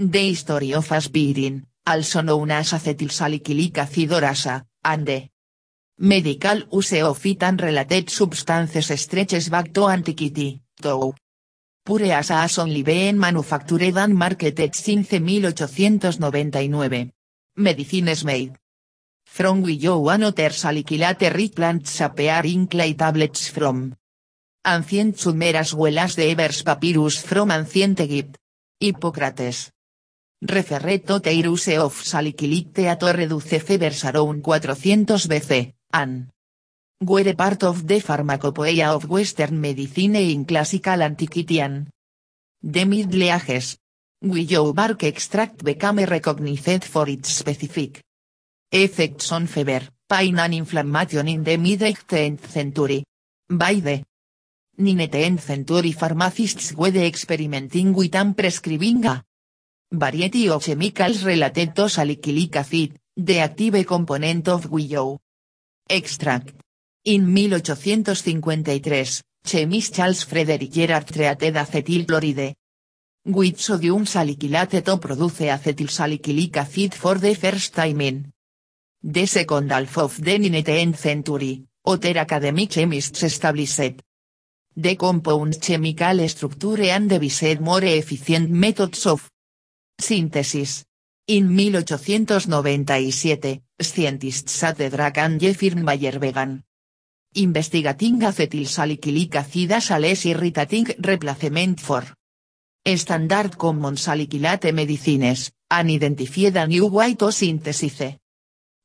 The history of aspirin, also known as ASA, and medical use of it and related substances stretches back to antiquity, though. Pure ASA has only been manufactured and marketed since 1899. Medicines made from willow and other salicylate plants appear clay tablets from ancient Sumer as well as the Evers papyrus from ancient Egypt. Hippocrates. Referred to the use of salicylic to reduce fevers around 400 BC, and were part of the pharmacopoeia of Western medicine in classical antiquity and the Middle Ages. Willow bark extract became recognized for its specific effects on fever, pain and inflammation in the mid-18th century. By the 19th century pharmacists were experimenting with and prescribing variety of chemicals related to salicylic acid, the active component of willow extract. In 1853, chemist Charles Frederick Gerard treated acetyl chloride with sodium salicylate to produce acetylsalicylic acid for the first time in the second half of the 19th century, other academic chemists established. The compound chemical structure and devised more efficient methods of synthesis. In 1897, scientists at the drug and firm Bayer began investigating acetylsalicylic acid as irritating replacement for standard common salicylate medicines, and identified a new way to synthesize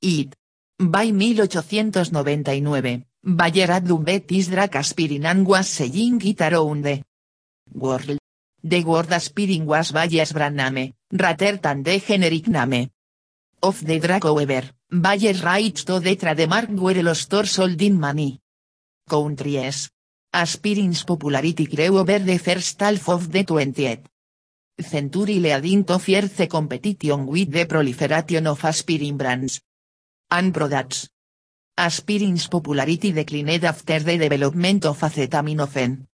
it. By 1899, Bayer had dubbed this drug aspirin and was selling the world. The word aspirin was Bayer's brand name, rather than the generic name of the drug however, Bayer's rights to the trademark were lost or sold in many countries. Aspirin's popularity grew over the first half of the 20th century leading to fierce competition with the proliferation of aspirin brands and products. Aspirin's popularity declined after the development of acetaminophen.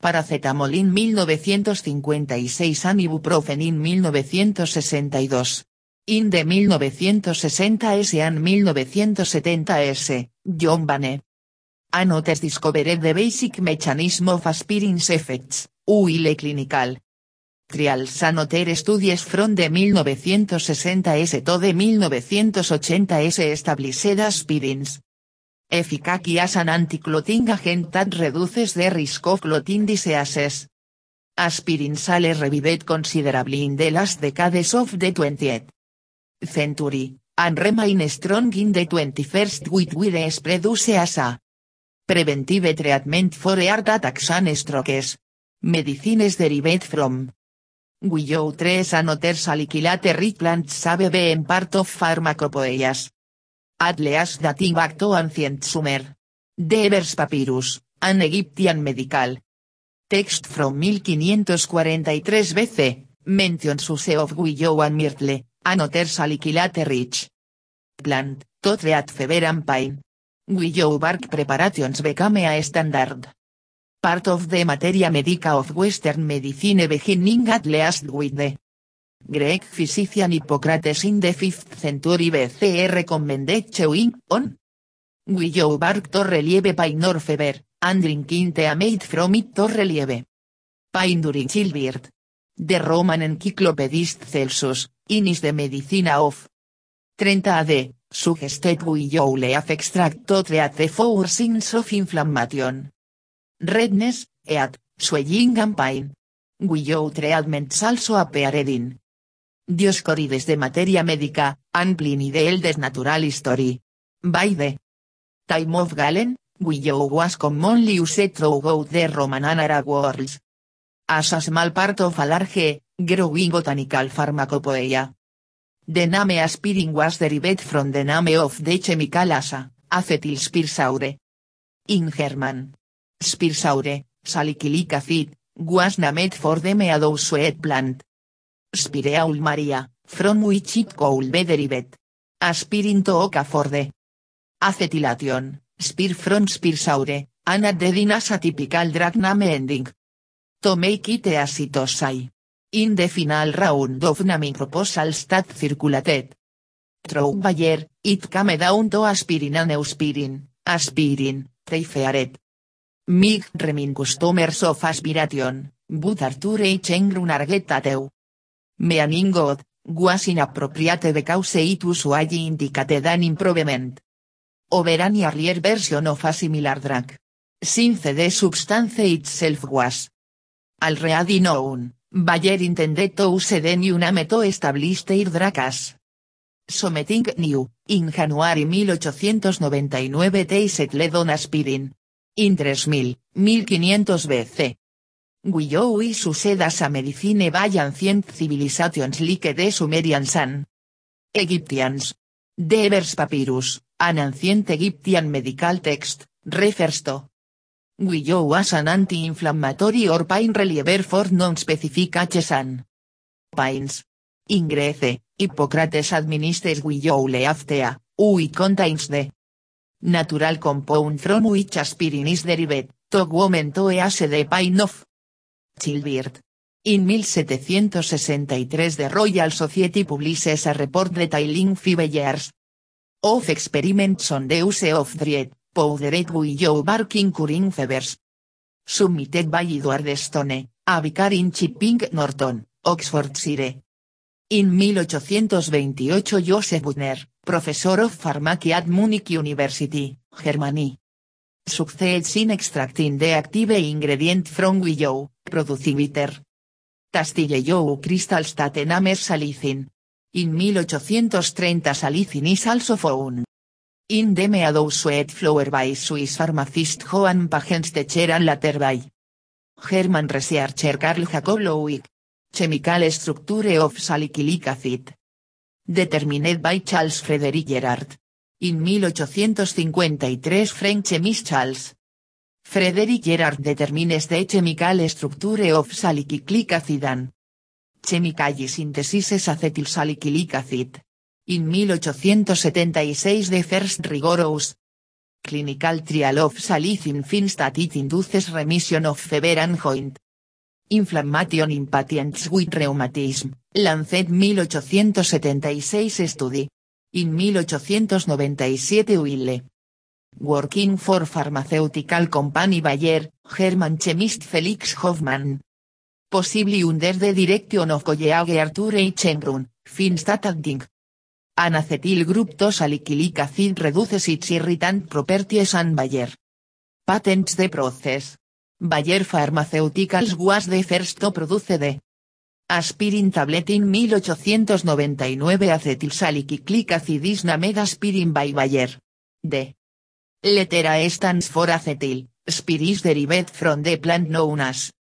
Paracetamol in 1956 and ibuprofen in 1962. In the 1960s and 1970s, John Bane and others discovered the basic mechanism of aspirin's effects, while clinical trials and other studies from the 1960s to the 1980s established aspirins efficacy as an anti-clotting agent reduces the risk of clotting diseases. Aspirin sale revived considerably in the last decades of the 20th century, and remain strong in the 21st with widespread use as preventive treatment for heart attacks and strokes. Medicines derived from willow trees and other salicylate rich plants have been part of pharmacopoeias. Atleas dating back ancient Sumer. Devers Papyrus, an Egyptian medical. Text from 1543 BC, mentions use of willow and myrtle, and other rich. Plant, to treat fever and pain. Willow bark preparations became a standard. Part of the materia medica of Western medicine beginning at least with the Greek physician Hippocrates in the 5th century BCE recommended chewing on willow bark to relieve pain or fever, and drinking tea made from it to relieve pain during childbirth. The Roman encyclopedist Celsus, in is the medicina of. 30 AD, suggested willow leaf extract to treat the four signs of inflammation. Redness, eat, swelling and pain. Willow treatments also appeared in Dioscorides de materia médica, and Pliny the Eldest Natural History. By the time of Galen, willow was commonly used throughout the Roman and Arab worlds. as a small part of a large, growing botanical pharmacopoeia. The name aspirin was derived from the name of the chemical asa, acetylspirsaure. In German. Spirsaure, salicylic acid, was named for the meadow sweet plant. Spireaul Maria, from which it could be derived. Aspirin to oca for the spir from spirsaure, and added in as a typical drug name ending. To make it a cytosai. In the final round of naming proposals that circulated. Through Bayer, it came down to aspirin and euspirin, aspirin, they feared. Mig remin customers of aspiration, but Arthur H. Engrun arget ateu. Meaning God, was inappropriate because it usually indicated an improvement. Over an earlier version of a similar drug. Since the substance itself was already known, Bayer intended to use the new name to establish their drug as Something new, in January 1899 they settled on aspirin. In 3000, 1500 BC. Willow is used as a medicine by ancient civilizations like the Sumerians and Egyptians. Devers Papyrus, an ancient Egyptian medical text, refers to Willow as an anti-inflammatory or pain reliever for non-specific H's and pains. In Grece, Hippocrates administers willow leaftea, which contains the natural compound from which aspirin is derived, to to ease the pain of childbirth. In 1763 the Royal Society publishes a report detailing five years of experiments on the use of dried, powdered willow bark in curing fevers. Submitted by Edward Stone, a vicar in Chipping Norton, Oxfordshire. In 1828 Joseph Butner, professor of pharmacy at Munich University, Germany. Succeeds in extracting the active ingredient from willow, producing bitter. Tastillo crystals that enames salicin. In 1830 salicin is also found. In the meadow sweet flower by Swiss pharmacist Johann Pagenstecher and later by German researcher Karl Jacob Lowick. Chemical structure of salicylic acid. Determined by Charles Frederick Gerard. In 1853 French chemist Charles. Frederick Gerard determines the chemical structure of salicylic acid and chemical synthesis acetyl salicylic acid. In 1876 the first rigorous clinical trial of salicin finds that induces remission of fever and joint Inflammation in patients with rheumatism, Lancet 1876 Study. In 1897 Wille. Working for Pharmaceutical Company Bayer, German chemist Felix Hoffmann. Possibly under the direction of colleague Arthur H. Engrun, finds that adding an acetyl acid reduces its irritant properties and Bayer patents the process. Bayer Pharmaceuticals was the first to produce the aspirin tablet in 1899 acetylsalicylic acid is named aspirin by Bayer. The letter stands for acetyl, spiris derived from the plant known as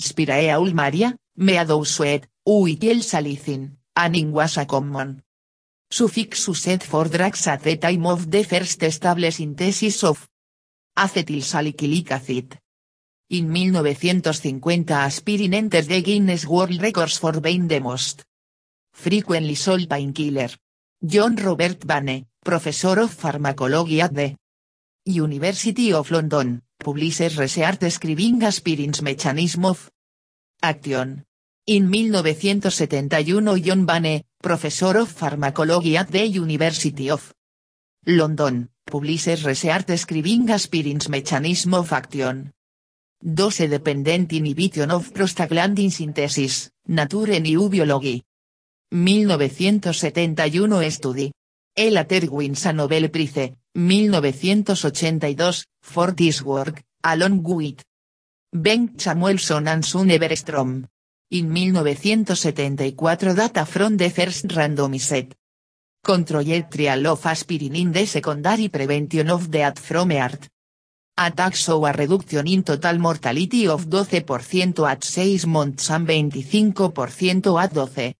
Spiraea ulmaria, meadow sweet, uitil salicin, and was a common suffix used for drugs at the time of the first stable synthesis of acetylsalicylic acid. In 1950 aspirin enters the Guinness World Records for being the most frequently sold painkiller. John Robert Bane, professor of pharmacology at the University of London, publishes research describing aspirin's mechanism of action. In 1971 John Bane, professor of pharmacology at the University of London, publishes research describing aspirin's mechanism of action. Dose-dependent inhibition of prostaglandin synthesis, Nature New Biology. 1971 Study. El wins a Nobel Prize, 1982, for this work, along with Ben Samuelson and Sune Bergstrom. In 1974 data from the first randomized controlled trial of aspirin in the secondary prevention of death from heart Attacks show a reduction in total mortality of 12% at 6 months and 25% at 12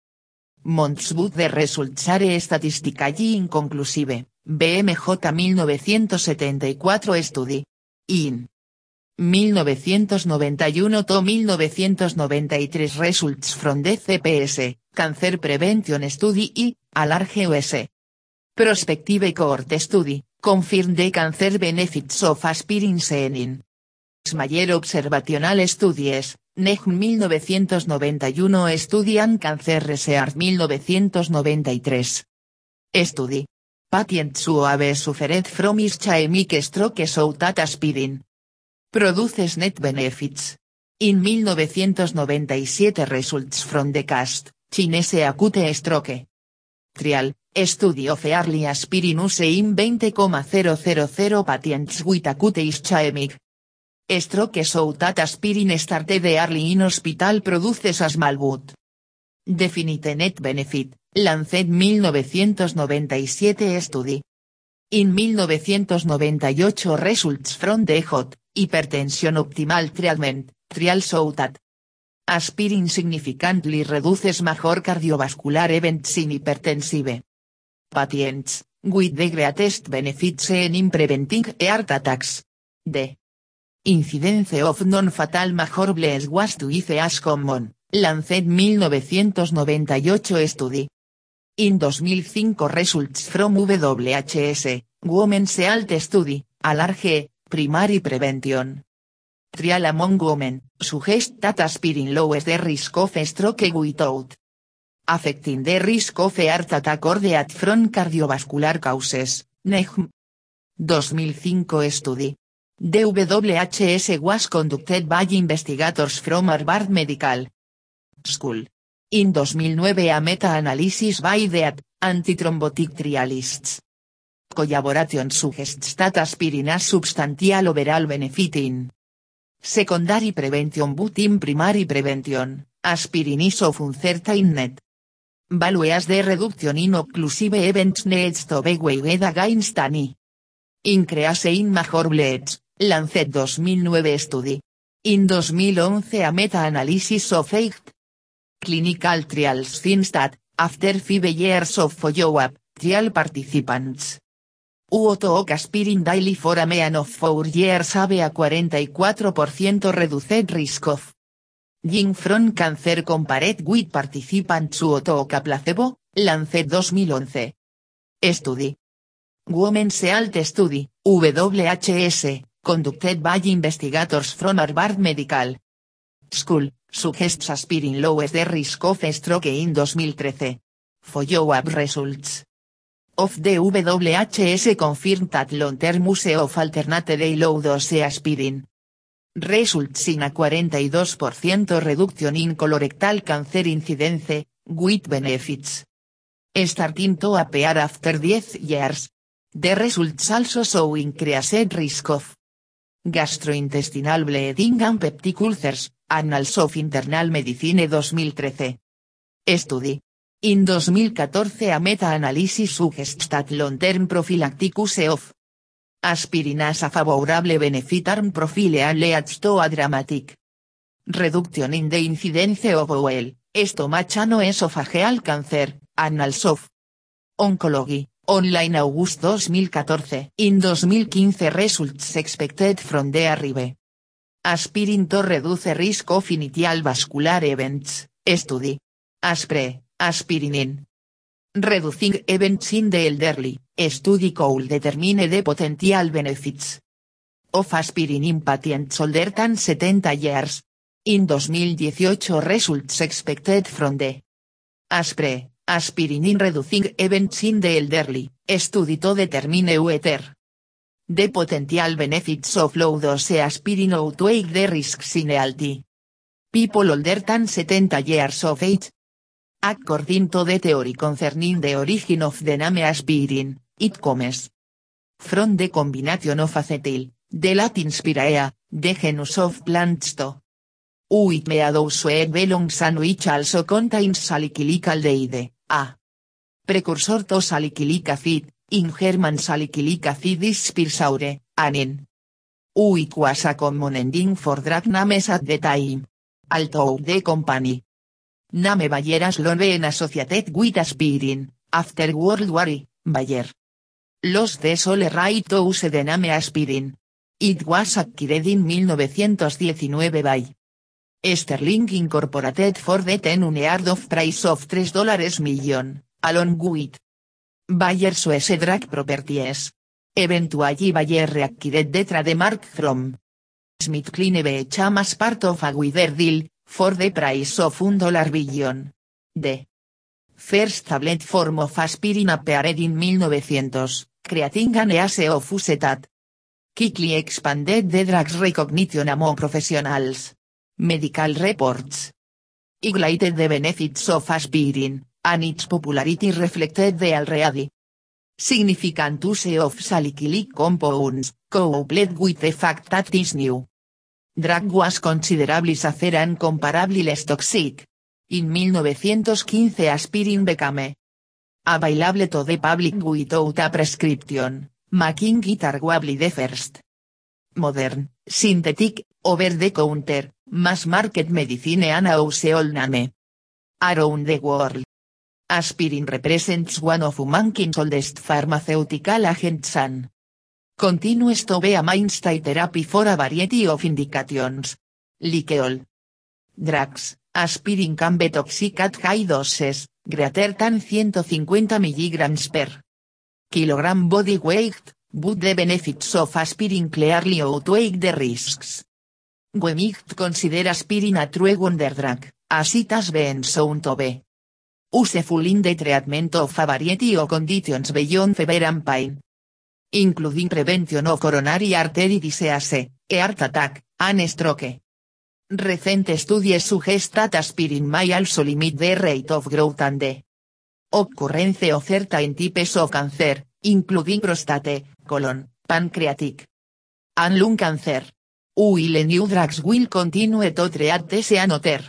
months but the results are statistically inconclusive, BMJ 1974 study. In 1991 to 1993 Results from the CPS, Cancer Prevention Study y, Alarge US. Prospective Cohort Study, Confirm the Cancer Benefits of Aspirin Senin. Smaller Observational Studies, NEJM 1991 Study Cancer Research 1993. Study. Patients who have suffered from ischemic stroke so that aspirin produces net benefits. In 1997 results from the cast, Chinese acute stroke. Trial, study of early aspirin use in 20,000 patients with acute ischemic. Stroke so that aspirin started early in hospital produces a small but definite net benefit, Lancet 1997 study. In 1998 results from the hot, Hypertension Optimal Treatment, Trial so that aspirin significantly reduces major cardiovascular events in hypertensive patients, with the greatest benefits in preventing heart attacks. The incidence of non-fatal major bleeds was twice as common, Lancet 1998 study. In 2005 results from WHS, Women's Health Study, Alarge, Primary Prevention. Trial among women, suggest that aspirin lowers the risk of stroke without affecting the risk of heart attack or death from cardiovascular causes, NEJM. 2005 study. DWHS was conducted by investigators from Harvard Medical School. In 2009 a meta-analysis by the antithrombotic trialists collaboration suggests that aspirin has substantial overall benefit in secondary prevention but in primary prevention, aspirin is of uncertain net. Value as the reduction in occlusive events needs to be weighed against any. Increase in major bleeds, Lancet 2009 study. In 2011 a meta-analysis of eight. Clinical trials that, after five years of follow-up, trial participants. Uoto aspirin daily for a mean of 4 years have a 44% reduced risk of From cancer compared with participants who took placebo, Lancet 2011. Study. Women's Health Study, WHS, conducted by investigators from Harvard Medical School, suggests aspirin lowers the risk of stroke in 2013. Follow-up results of the WHS confirmed that long-term use of alternative low dose aspirin results in a 42% reduction in colorectal cancer incidence, with benefits starting to appear after 10 years. The results also show increased risk of gastrointestinal bleeding and peptic ulcers, Annals of Internal Medicine 2013. Study. In 2014 a meta-analysis suggests that long-term prophylactic use of aspirin as a favorable benefit arm profile and leads to a dramatic reduction in the incidence of bowel, stomach and esophageal cancer, Annals of Oncology, online August 2014. In 2015 results expected from the arrive. Aspirin to reduce risk of initial vascular events, study. Aspre, aspirinin. Reducing events in the elderly, study could determine the potential benefits of aspirin in patients older than 70 years. In 2018 results expected from the ASPRE, aspirin in reducing events in the elderly, study to determine whether the potential benefits of low dose aspirin outweigh the risks in healthy people older than 70 years of age. According to the theory concerning the origin of the name aspirin, it comes from the combination of acetyl, the Latin spirea, the genus of plants to which meadow belongs and which also contains salicylic a precursor to salicylic acid, in German salicylic acid is spirsaure, anin. Ui quasi common ending for drag names at the time. Although the company. Name Bayer as en associated with aspirin, after World War I, Bayer. Los de sole right to use the name aspirin. It was acquired in 1919 by Sterling Incorporated for the ten unheard of price of $3 million, along with Bayer's US drug properties. Eventually Bayer reacquired the trademark from Smith Kline as part of a wider deal, for the price of un dollar billion. The first tablet form of aspirin appeared in 1900, creating an ease of quickly expanded the drug's recognition among professionals. Medical reports highlighted the benefits of aspirin, and its popularity reflected the already significant use of salicylic compounds, coupled with the fact that this new drug was considerably safer and comparably less toxic. In 1915 aspirin became available to the public without a prescription, making it arguably the first modern, synthetic, over-the-counter, mass-market medicine and household name. Around the world. Aspirin represents one of humankind's oldest pharmaceutical agents and continues to be a mainstay therapy for a variety of indications. All drugs, aspirin can be toxic at high doses, greater than 150 mg per kilogram body weight, but the benefits of aspirin clearly outweigh the risks. We might consider aspirin a true wonder drug, as it has been shown to be. Useful in the treatment of a variety of conditions beyond fever and pain, including prevention of coronary artery disease, heart attack, and stroke. Recent studies suggest that aspirin may also limit the rate of growth and the occurrence of certain types of cancer, including prostate, colon, pancreatic, and lung cancer. While new drugs will continue to treat these and other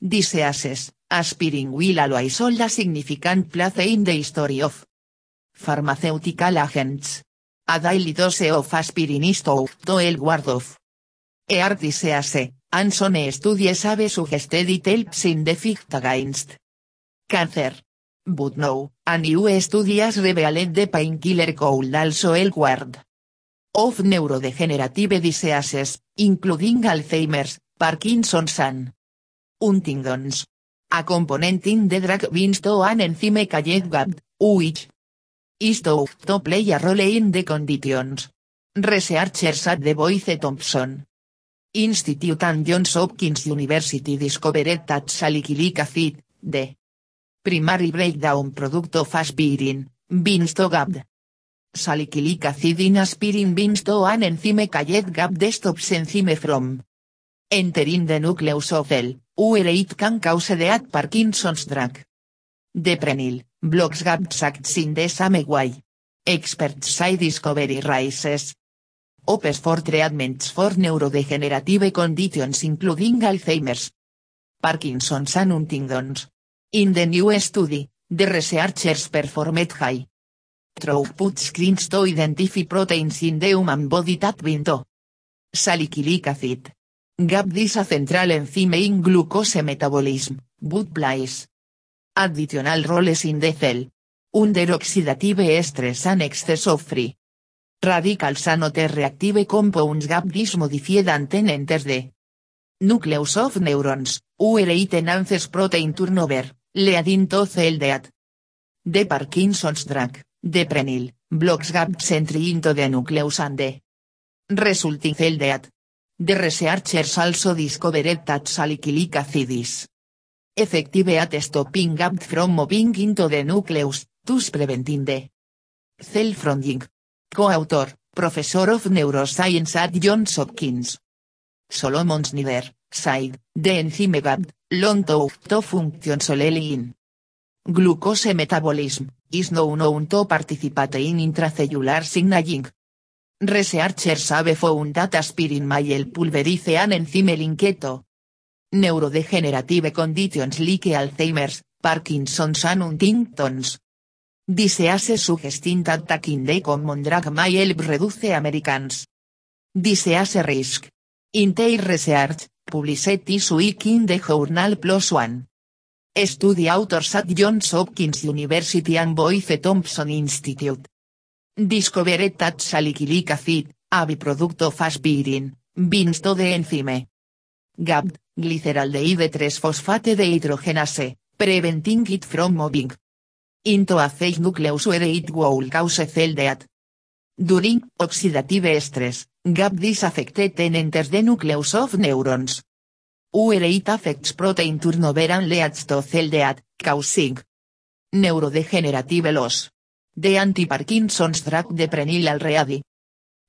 diseases, aspirin will always hold a significant place in the history of pharmaceutical agents. A daily dose of aspirin is to el ward of heart disease, and some studies have suggested it helps in the fight against cancer. But no, a new studies revealed the painkiller could also el ward of neurodegenerative diseases, including Alzheimer's, Parkinson's and Huntington's. A component in the drug binds to an enzyme called which is to play a role in the conditions. Researchers at the Boyce Thompson Institute and Johns Hopkins University discovered that salicylic acid, the primary breakdown product of aspirin, binds to GABD. Salicylic acid in aspirin binds to an enzyme called GABD stops enzyme from entering the nucleus of cell, where it can cause death Parkinson's drug. Deprenyl, blocks GABD acts in the same. Experts say discovery rises. Opes for treatments for neurodegenerative conditions including Alzheimer's, Parkinson's and Huntington's. In the new study, the researchers performed high throughput screens to identify proteins in the human body that bind to salicylic acid. A central enzyme in glucose metabolism, but plays additional roles in the cell. Under oxidative stress and excess of free radicals and other reactive compounds GABD is modified and enters the nucleus of neurons, where it enhances protein turnover, leading to cell death. The Parkinson's drug, deprenyl, blocks GABD's entry into the nucleus and the resulting cell death. The researchers also discovered that salicylic acid is effective at stopping GABD from moving into the nucleus, thus preventing the cell fronting. Co-author, Professor of Neuroscience at Johns Hopkins. Solomon Snyder, said, the enzyme GABD, long to, to function solely in glucose metabolism, is now known to participate in intracellular signaling. Researchers have found that aspirin may pulverize an enzyme linked neurodegenerative conditions like Alzheimer's, Parkinson's and Huntington's. Disease suggesting that taking the common drug may help reduce Americans' Disease risk. Inteir research, published this week in the journal plus one. Study authors at Johns Hopkins University and Boyce Thompson Institute. Discovered that salicylic acid, a byproduct of aspirin, binds to the enzyme. GABD, glyceraldehyde 3-phosphate dehydrogenase, preventing it from moving into a nucleus where it will cause cell death. During oxidative stress, GABD is affected and enters the nucleus of neurons. Where it affects protein turnover and leads to cell death, causing neurodegenerative loss. The anti-Parkinson's drug de prenylal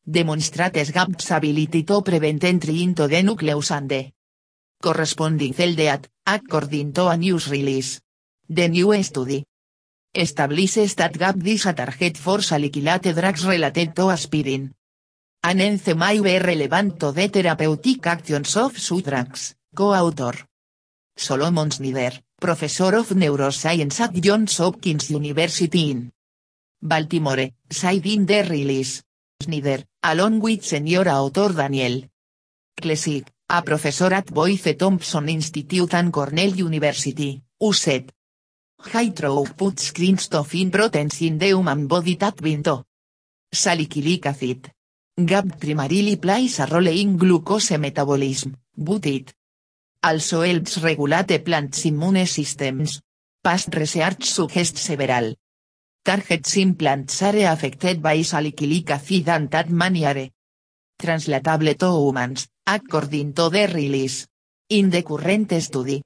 Demonstrates GABD's ability to prevent entry into the nucleus and corresponding death, according to a news release. The new study establishes that GABD is a target for salicylate drugs related to aspirin. An enzyme may be relevant to the therapeutic actions of such co-author. Solomon Snyder, professor of neuroscience at Johns Hopkins University in Baltimore, said in the release. Snyder, along with senior author Daniel Klesig, a professor at Boyce Thompson Institute and Cornell University, said. High throughput screens to find proteins in the human body that bind to salicylic acid. GABD primarily plays a role in glucose metabolism, but it also helps regulate plants immune systems. Past research suggests several targets in plants are affected by salicylic acid and that many are translatable to humans, according to the release. In the current study,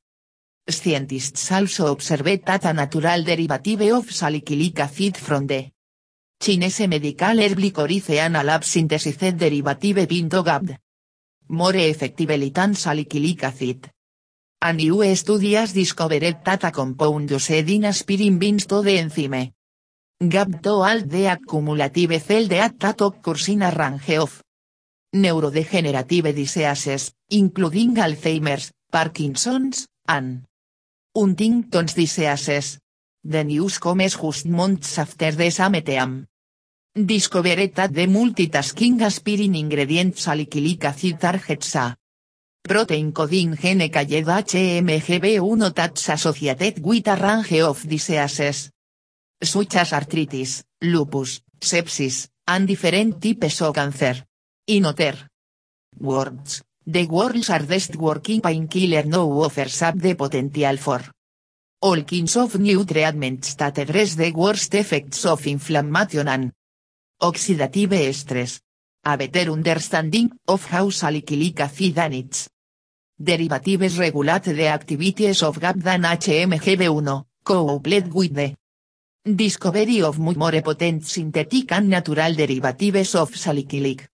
scientists also observed that natural derivative of salicylic acid from the Chinese medical herb licoriceana lab synthesized derivative pinto GABD. More effectively than salicylic acid. A new studies discovered that a compound used in aspirin binds to the enzyme. GABD to all the accumulative cell range of neurodegenerative diseases, including Alzheimer's, Parkinson's, and Huntington's diseases. The news comes just months after the same. Discovered that the multitasking aspirin ingredient salicylic acid targets protein coding gene called HMGB1 that's associated with a range of diseases. Such as arthritis, lupus, sepsis, and different types of cancer. In other words, the world's hardest working painkiller now offers up the potential for all kinds of new treatments that address the worst effects of inflammation and oxidative stress. A better understanding of how salicylic acid and its derivatives regulate the activities of GABD and HMGB1, coupled with the discovery of more potent synthetic and natural derivatives of salicylic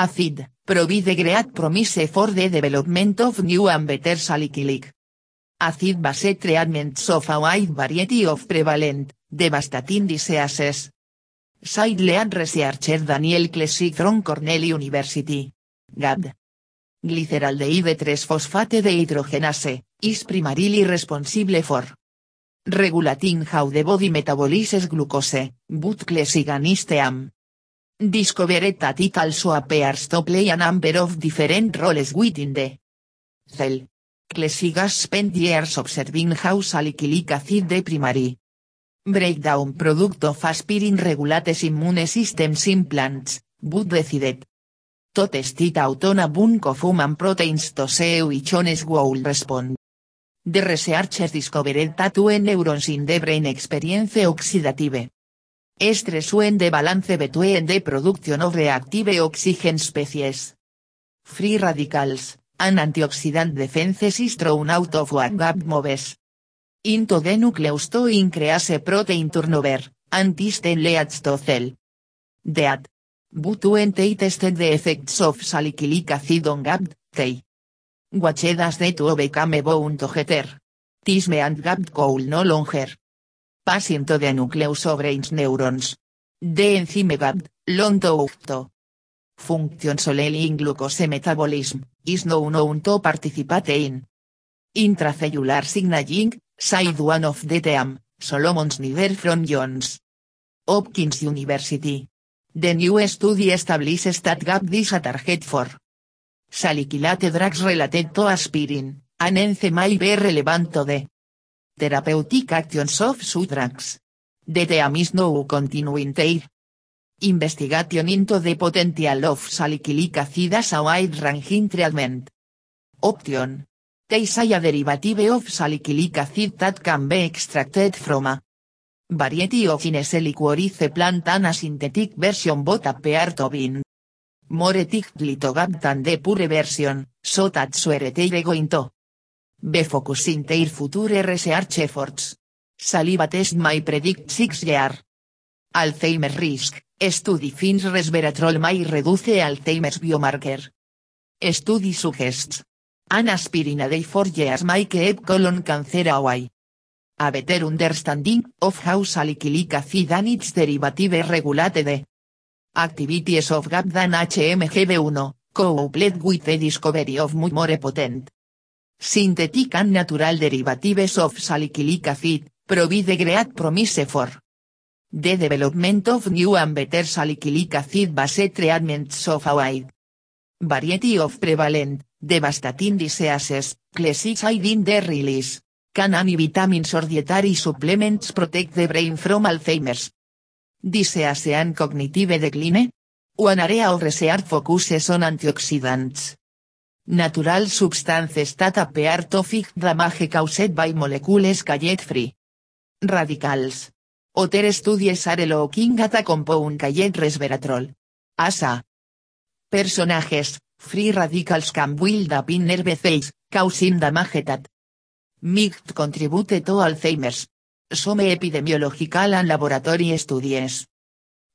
acid, provide great promise for the development of new and better salicylic acid-based treatments of a wide variety of prevalent, devastating diseases. Side lead researcher Daniel Klesig from Cornell University. GAD. Glyceraldehyde 3-phosphate dehydrogenase, is primarily responsible for regulating how the body metabolizes glucose, but Klesig and Isteam discovered that it also appears to play a number of different roles within the cell. Clesigas spent years observing how salicylic acid de primary breakdown product of aspirin regulates immune systems in plants, but decided to test it out on of human proteins to see which ones would respond. The researchers discovered that when neurons in the brain experience oxidative stress when the balance between the production of reactive oxygen species. Free radicals an antioxidant defense is thrown out of what GAB moves. Into the nucleus to increase protein turnover, and this then leads to cell the effects of salicylic acid on GABD, they watched as the two became bound together. Tisme and GABD could no longer pass into the nucleus of brain's neurons. The enzyme GABD, long to function solely in glucose metabolism, is no known to participate in intracellular signaling, side one of the team, Solomon Snyder from Johns Hopkins University. The new study establishes that gap this a target for. Salicylate drugs related to aspirin, an enzyme may be relevant to therapeutic actions of drugs. The team is continuing investigation into the potential of salicylic acid as a wide-ranging treatment. Option. They say a derivative of salicylic acid that can be extracted from a variety of ineselic or plant and a synthetic version both appear to be more to than the pure version, so that's where going to be focusing their future research efforts. Saliva test may predict 6 year. Alzheimer's risk, study finds resveratrol may reduce Alzheimer's biomarker. Study suggests. An aspirin a day for years may keep colon cancer away. A better understanding of how salicylic acid and its derivative regulate the activities of GAP than HMGB1, coupled with the discovery of more potent synthetic and natural derivatives of salicylic acid, provide great promise for the development of new and better salicylic acid based treatments of a wide variety of prevalent, devastating diseases, classified in the release. Can any vitamins or dietary supplements protect the brain from Alzheimer's disease and cognitive decline? One area of research focuses on antioxidants. Natural substances that appear to fight damage caused by molecules called free radicals. Other studies are looking at a compound called resveratrol. ASA. Personajes, free radicals can build up in nerve cells, causing damage that might contribute to Alzheimer's. Some epidemiological and laboratory studies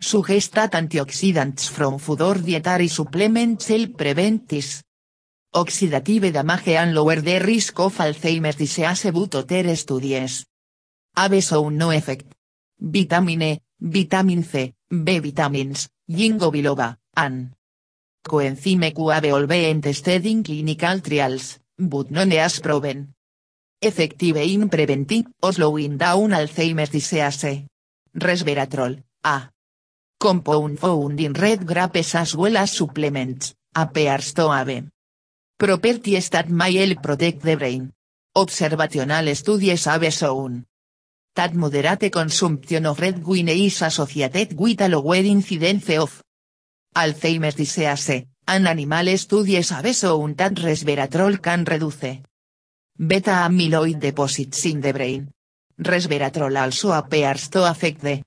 suggest that antioxidants from food or dietary supplements help prevent this oxidative damage and lower the risk of Alzheimer's disease but other studies have shown no effect. Vitamin E, vitamin C, B vitamins, ginkgo biloba, and coenzyme Q have all been tested in clinical trials, but none has proven effective in preventing or slowing down Alzheimer's disease. Resveratrol, A. Compound found in red grapes as well as supplements, appears to have properties that may help protect the brain. Observational studies have shown that moderate consumption of red wine is associated with a lower incidence of Alzheimer's disease, and animal studies have shown that resveratrol can reduce beta amyloid deposits in the brain. Resveratrol also appears to affect the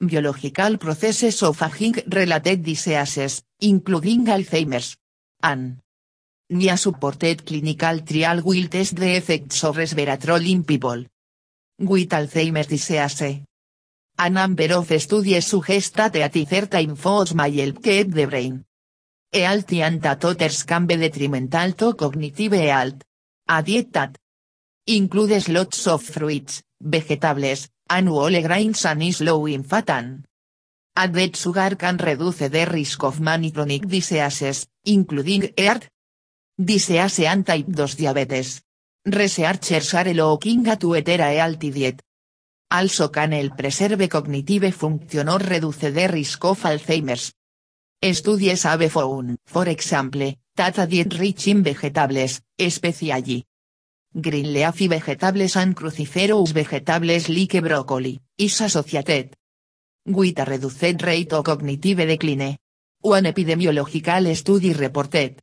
biological processes of aging-related diseases, including Alzheimer's. An NIA supported clinical trial will test the effects of resveratrol in people with Alzheimer's disease. A number of studies suggest that at certain foods may help keep the brain healthy and that detrimental to cognitive health. A diet that includes lots of fruits, vegetables, and whole grains and is low in fat and added sugar can reduce the risk of many chronic diseases, including heart disease and type 2 diabetes. Researchers are looking at etera a healthy diet. Also can el preserve cognitive function or reduce the risk of Alzheimer's. Studies have found, for example, that a diet rich in vegetables, especially green leafy vegetables and cruciferous vegetables like broccoli, is associated with a reduced rate of cognitive decline. One epidemiological study reported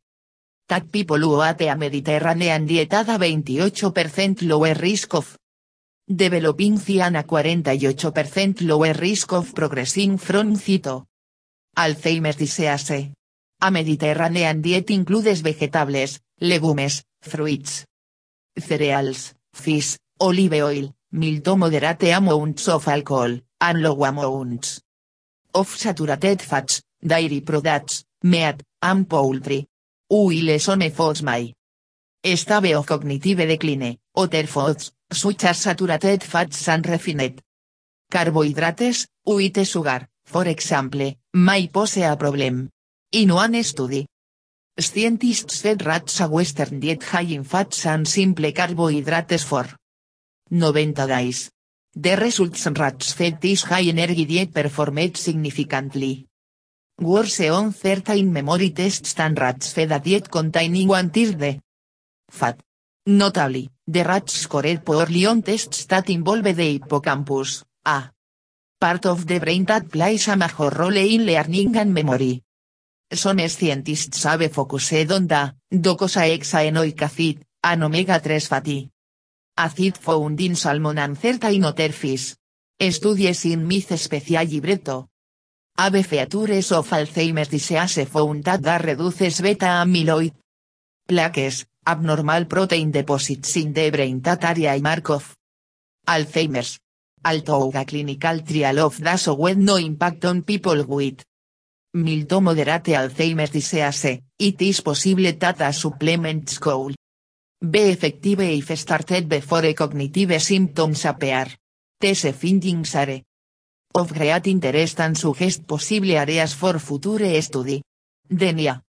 that people who ate a Mediterranean diet had a 28% lower risk of developing cian a 48% lower risk of progressing from cito. Alzheimer's disease. A Mediterranean diet includes vegetables, legumes, fruits, cereals, fish, olive oil, mild to moderate amounts of alcohol, and low amounts of saturated fats, dairy products, meat, and poultry. Uile some foods may stave of cognitive decline, other foods, such as saturated fats and refined carbohydrates, white sugar, for example, may pose a problem. In one study, scientists fed rats a western diet high in fats and simple carbohydrates for 90 days. The results rats fed this high energy diet performed significantly Worse on certain memory tests than rats fed a diet containing one third fat. Notably, the rats scored poorly on tests that involve the hippocampus, a part of the brain that plays a major role in learning and memory. Some scientists have focused on the docosahexaenoic acid, an omega-3 fatty acid found in salmon and certain other fish. Studies in myth special libretto. Ave features of Alzheimer's disease found that reduces beta amyloid plaques, abnormal protein deposits in the brain that area I Markov. Alzheimer's. Although a clinical trial of the showed no impact on people with mild to moderate Alzheimer's disease, it is possible that a supplements could be effective if started before cognitive symptoms appear. Findings are of great interest and suggest possible areas for future study. Denia.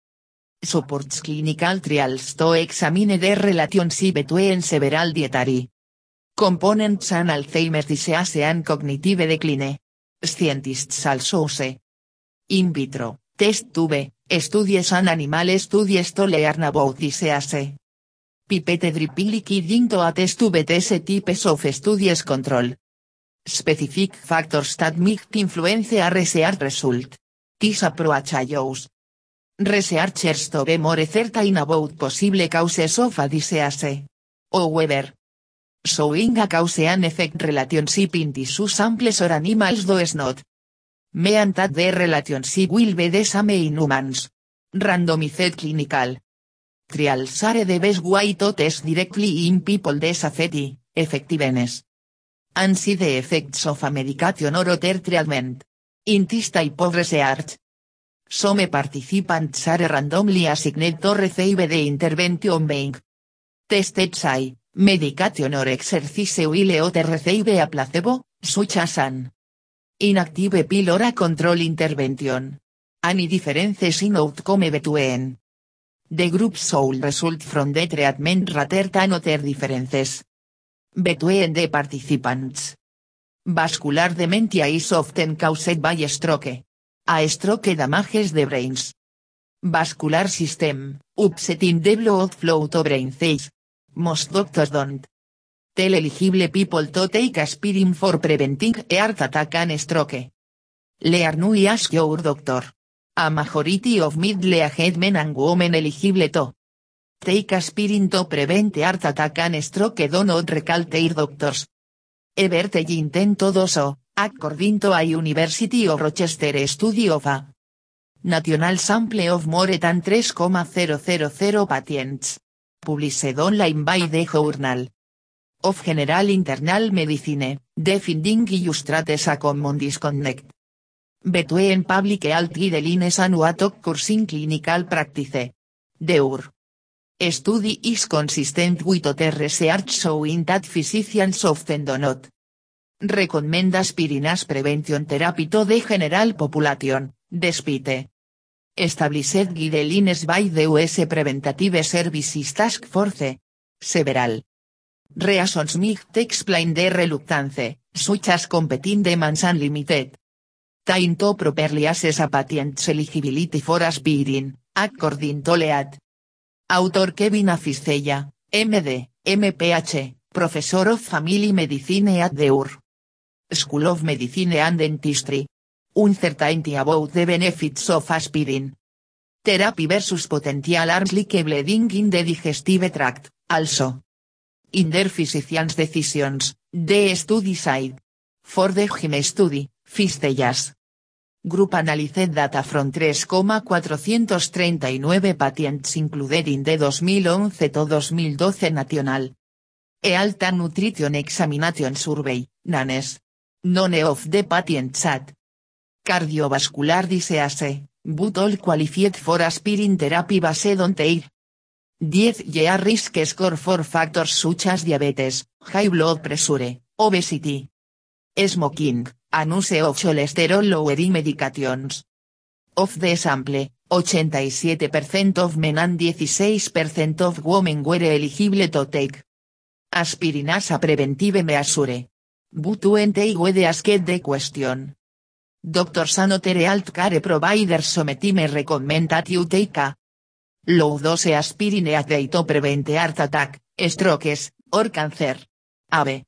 Supports clinical trials to examine the relationship between several dietary. Components and Alzheimer's disease and cognitive decline. Scientists also say in vitro. Test tube. Studies and animal studies to learn about disease. Pipette dripping liquid into a test tube. Test types of studies control specific factors that might influence a research result. This approach allows researchers to be more certain about possible causes of a disease. However, showing a cause and effect relationship in tissue samples or animals does not mean that the relationship will be the same in humans. Randomized clinical trials are the best way to test directly in people safety, effectiveness, and see the effects of a medication or other treatment. In this type of research, some participants are randomly assigned to receive the intervention being tested say, medication or exercise while other receive a placebo, such as an inactive pill or a control intervention. Any differences in outcome between the groups soul result from the treatment rather than other differences between the participants. Vascular dementia is often caused by stroke. A stroke damages the brains. Vascular system, upsetting the blood flow to brain cells. Most doctors don't tell eligible people to take aspirin for preventing heart attack and stroke. Learn we ask your doctor. A majority of middle-aged men and women eligible to Take aspirin to prevent heart attack and stroke do not doctors. Intento doso, according to a University of Rochester study of a national sample of more than 3,000 patients. Published online by the Journal of General Internal Medicine, defending illustrates a common disconnect between public health guidelines and what occurs in clinical practice. Deur study is consistent with other research showing that physicians often do not recommend aspirin as prevention therapy to the general population, despite established guidelines by the US Preventative Services Task Force. Several reasons might explain the reluctance, such as competing demands and limited time to properly assess a patient's eligibility for aspirin, according to LEAD. Autor Kevin Afizella, MD, MPH, Professor of Family Medicine at the UR School of Medicine and Dentistry. Uncertainty about the benefits of aspirin. Therapy versus potential arms like bleeding in the digestive tract, also. In their physician's decisions, the study side. For the GIME study, Fistellas. Group analyzed data from 3,439 patients included in the 2011 to 2012 National Health Nutrition Examination Survey, NANES. None of the patients had cardiovascular disease, but all qualified for aspirin therapy based on their 10 year risk score for factors such as diabetes, high blood pressure, obesity, smoking, Anuse of cholesterol lowering medications. Of the sample, 87% of men and 16% of women were eligible to take aspirin as a preventive measure. But when they were asked the question. doctors anotere alt care providers sometime recommend that you take a low dose aspirin at to prevent heart attack, strokes, or cancer. AB.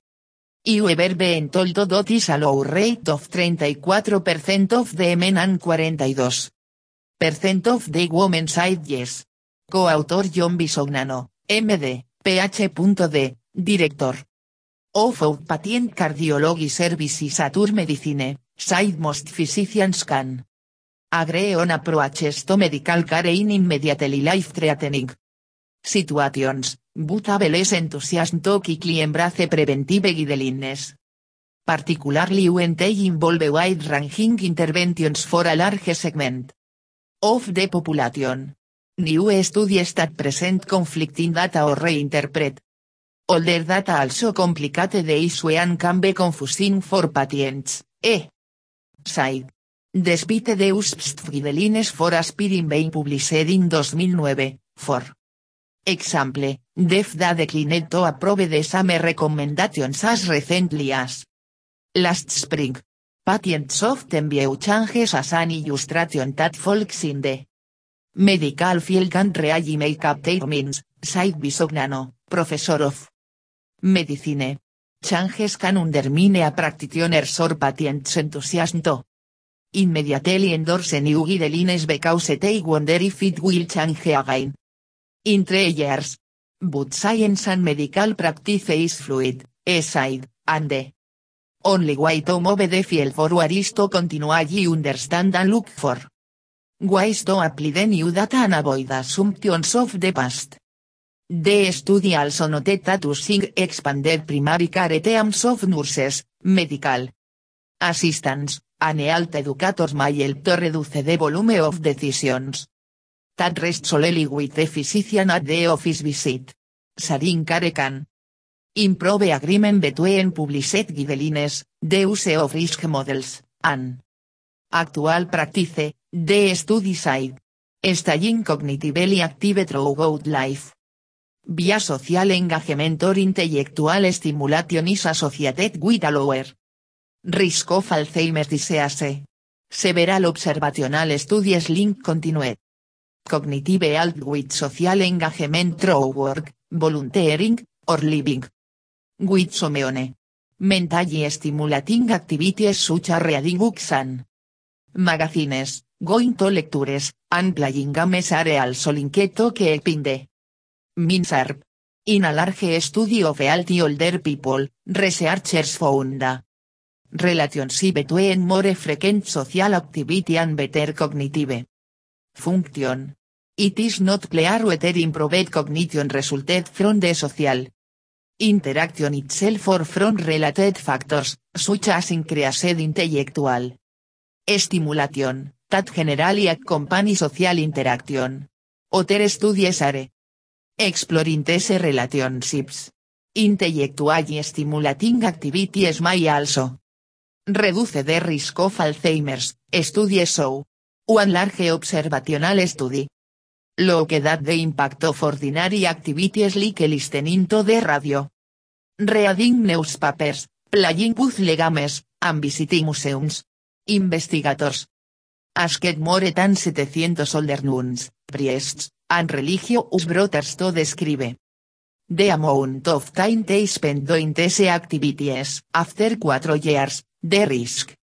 You ever been told that is a low rate of 34% of the men and 42% of the women said yes. Coautor John Bisognano, MD, PH.D, Director. Of Outpatient Cardiology Services at Medicine, side most physicians can. Agree on approaches to medical care in immediately life-threatening situations, but less enthusiasm to quickly embrace preventive guidelines. Particularly when they involve wide-ranging interventions for a large segment of the population. New studies that present conflicting data or reinterpret older data also complicate the issue and can be confusing for patients, e. Side. Despite the guidelines for aspirin being published in 2009, for example, the FDA declined to approve the same recommendations as recently as last spring. Patients often view changes as an illustration that folks in the medical field can really make up their minds, said Bisognano, professor of medicine. Changes can undermine a practitioner's or patient's enthusiasm to immediately endorse new guidelines because they wonder if it will change again. In three years. But science and medical practice is fluid, aside, and the only way to move the field forward is to continually understand and look for ways to apply the new data and avoid assumptions of the past. The study also noted that using expanded primary care teams of nurses, medical assistants, and health educators may help to reduce the volume of decisions that rest solely with the physician at the office visit. Sarin care can improve agreement between published guidelines, the use of risk models, and actual practice, the study side. Staying cognitively active throughout life. Via social engagement or intellectual stimulation is associated with a lower risk of Alzheimer's disease. Several observational studies link continued cognitive health with social engagement through work, volunteering, or living with someone. Mentally stimulating activities such as reading books and magazines, going to lectures, and playing games are also linked to keeping the MinSARP. In a large study of healthy older people, researchers found a relationship between more frequent social activity and better cognitive function. It is not clear whether improved cognition resulted from the social interaction itself or from related factors, such as increased intellectual stimulation, that generally accompany social interaction. Other studies are Exploring these relationships. Intellectually stimulating activities may also reduce the risk of Alzheimer's, studies show. One large observational study. Look that the impact of ordinary activities like listening to the radio. Reading newspapers, playing puzzle games, and visiting museums. Investigators. Asked more than 700 older nuns, priests, and religious brothers to describe the amount of time they spend doing these activities. After 4 years, the risk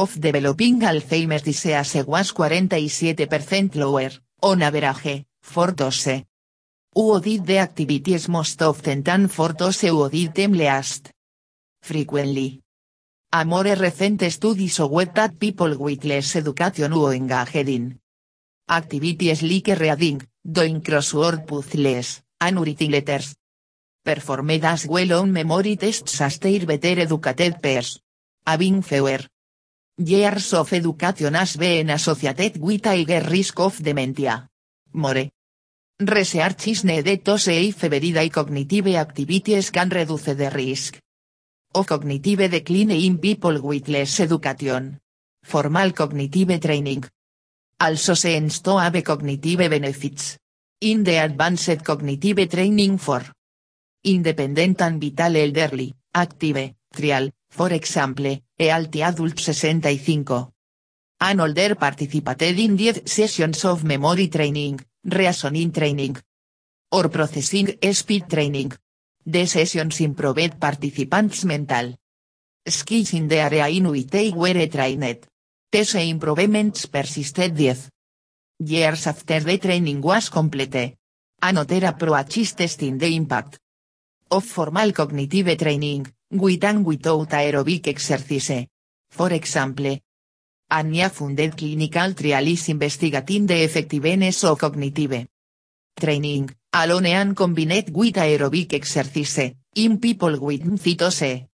of developing Alzheimer's disease was 47% lower, on average, for those who did the activities most often than for those who did them least frequently. A more recent study showed that people with less education who engaged in activities like reading, doing crossword puzzles, and writing letters. Performed as well on memory tests as their better educated peers. Having fewer years of education as being associated with higher risk of dementia. More. Research is needed to see if cognitive activities can reduce the risk of cognitive decline in people with less education. Formal cognitive training, also seems to have cognitive benefits. In the advanced cognitive training for independent and vital elderly, active, trial, for example, e alti adult 65. An older participated in 10 sessions of memory training, reasoning training, or processing speed training. The sessions improved participants mental skills in the area in which they were trained. These improvements persisted 10 years after the training was complete. Another approach is testing the impact of formal cognitive training, with and without aerobic exercise. For example, Anya funded clinical trial is investigating the effectiveness of cognitive training, alone and combined with aerobic exercise, in people with cytose.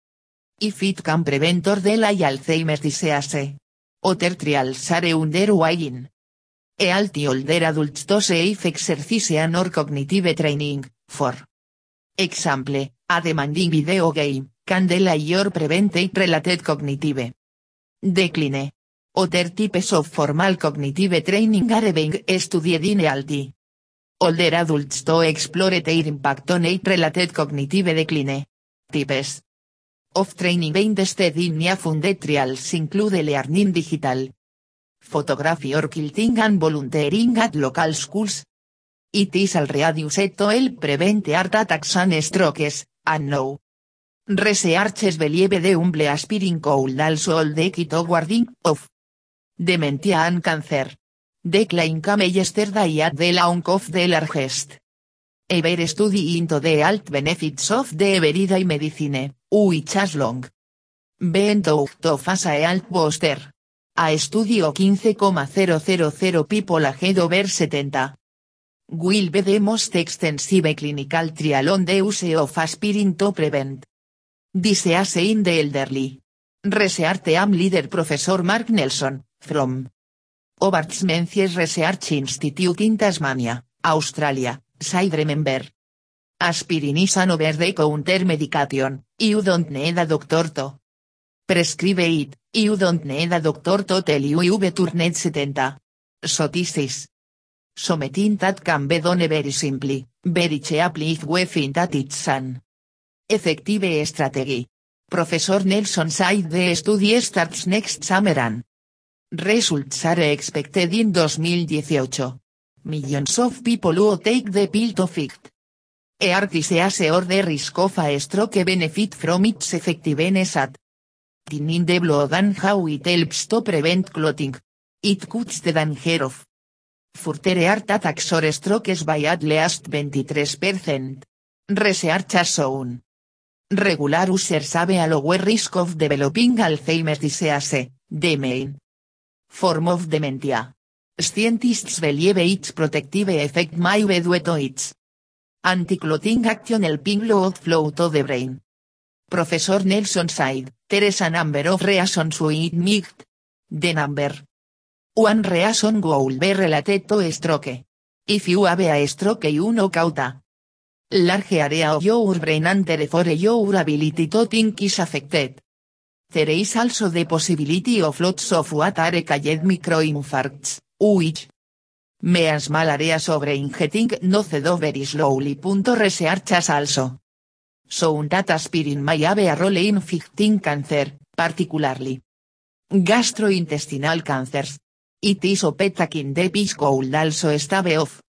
If it can prevent or delay Alzheimer's disease. Other trials are underway E alti older adults to safe exercise and or cognitive training, for example, a demanding video game, can delay or prevent related cognitive decline. Other types of formal cognitive training are being studied in alti older adults to explore their impact on age-related cognitive decline. Types of training being tested in NIA funded trials include learning digital, photography or quilting and volunteering at local schools. It is already used to help prevent heart attacks and strokes, and now. Researchers believe the humble aspirin could also hold the key to warding of dementia and cancer. Decline came yesterday at the launch of the largest ever study into the health benefits of the everyday medicine, which has long been thought of as a booster. A estudio 15,000 people aged over 70. Will be the most extensive clinical trial on the use of aspirin to prevent disease in the elderly. Research team leader Professor Mark Nelson, from Hobart Menzies Research Institute in Tasmania, Australia, said remember. Aspirin is an over-the-counter medication, you don't need a doctor to prescribe it, you don't need a doctor to tell you you've turned 70. So this is something that can be done very simply, very cheaply if we find that it's an effective strategy. Professor Nelson said the study starts next summer and results are expected in 2018. Millions of people who take the pill to fight heart disease or the risk of a stroke benefit from its effectiveness at thinning the blood and how it helps to prevent clotting. It cuts the danger of further heart attacks or strokes by at least 23%. Research has shown. Regular users have a lower risk of developing Alzheimer's disease, the main form of dementia. Scientists believe its protective effect may be due to its anti-clotting action helping blood flow to the brain. Professor Nelson said, there is a number of reasons why it might. The number one reason would be related to stroke. If you have a stroke you knock out a large area of your brain and therefore your ability to think is affected. There is also the possibility of lots of what are called microinfarcts, which may small areas of brain getting noced very slowly. Research has also shown that aspirin may have a role in fighting cancer, particularly gastrointestinal cancers. It is opetakin the piece could also stave of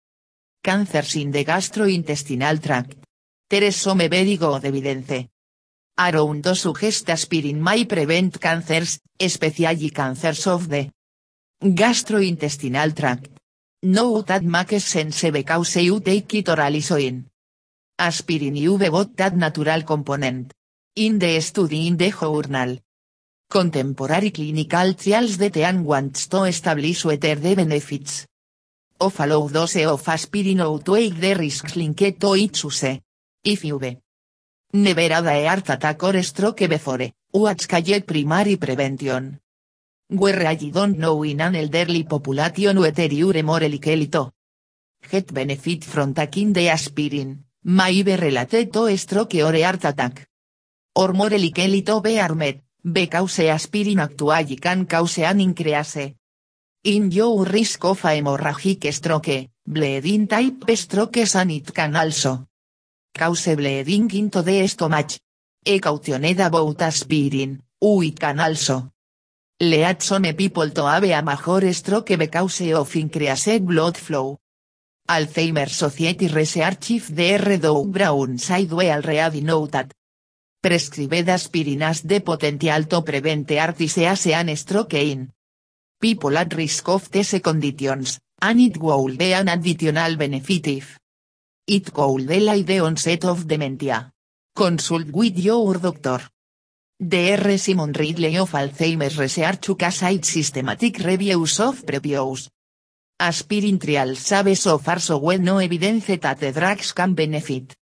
cancers in the gastrointestinal tract. There is some very good evidence suggest aspirin may prevent cancers, especially cancers of the gastrointestinal tract. No that makes sense because you take it orally in aspirin you got that natural component. In the study in the journal. Contemporary clinical trials that and wants to establish whether the benefits of a low dose of aspirin outweigh the risks linked to its use. If you be Never had a heart attack or stroke before, what's called primary prevention. Where I don't know in an elderly population whether you're more likely to get benefit from taking the aspirin, may be related to stroke or heart attack. Or more likely to be armed, because aspirin actually can cause an increase in your risk of a hemorrhagic stroke, bleeding type strokes and it can also cause bleeding into the stomach. E cautioned about aspirin, We can also. Lead some people to have a major stroke because of increased blood flow. Alzheimer Society Research Chief Dr. Doug Brown said we already know that. Prescribed aspirinas de potential to prevent heart disease stroke in. People at risk of these conditions, and it will be an additional benefit if. It could delay the onset of dementia. Consult with your doctor. Dr. Simon Ridley of Alzheimer's Research Casite Systematic Reviews of Previous. Aspirin trials have so far so well no evidence that the drugs can benefit.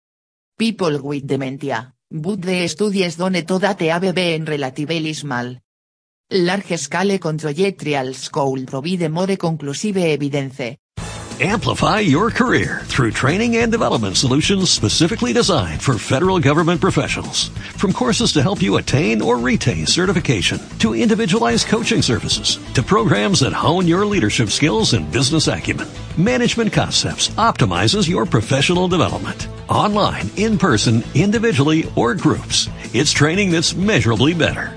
People with dementia, but the studies done to that have been relatively small. Large scale controlled could provide more conclusive evidence. Amplify your career through training and development solutions specifically designed for federal government professionals. From courses to help you attain or retain certification, to individualized coaching services, to programs that hone your leadership skills and business acumen, Management Concepts optimizes your professional development. Online, in person, individually, or groups. It's training that's measurably better.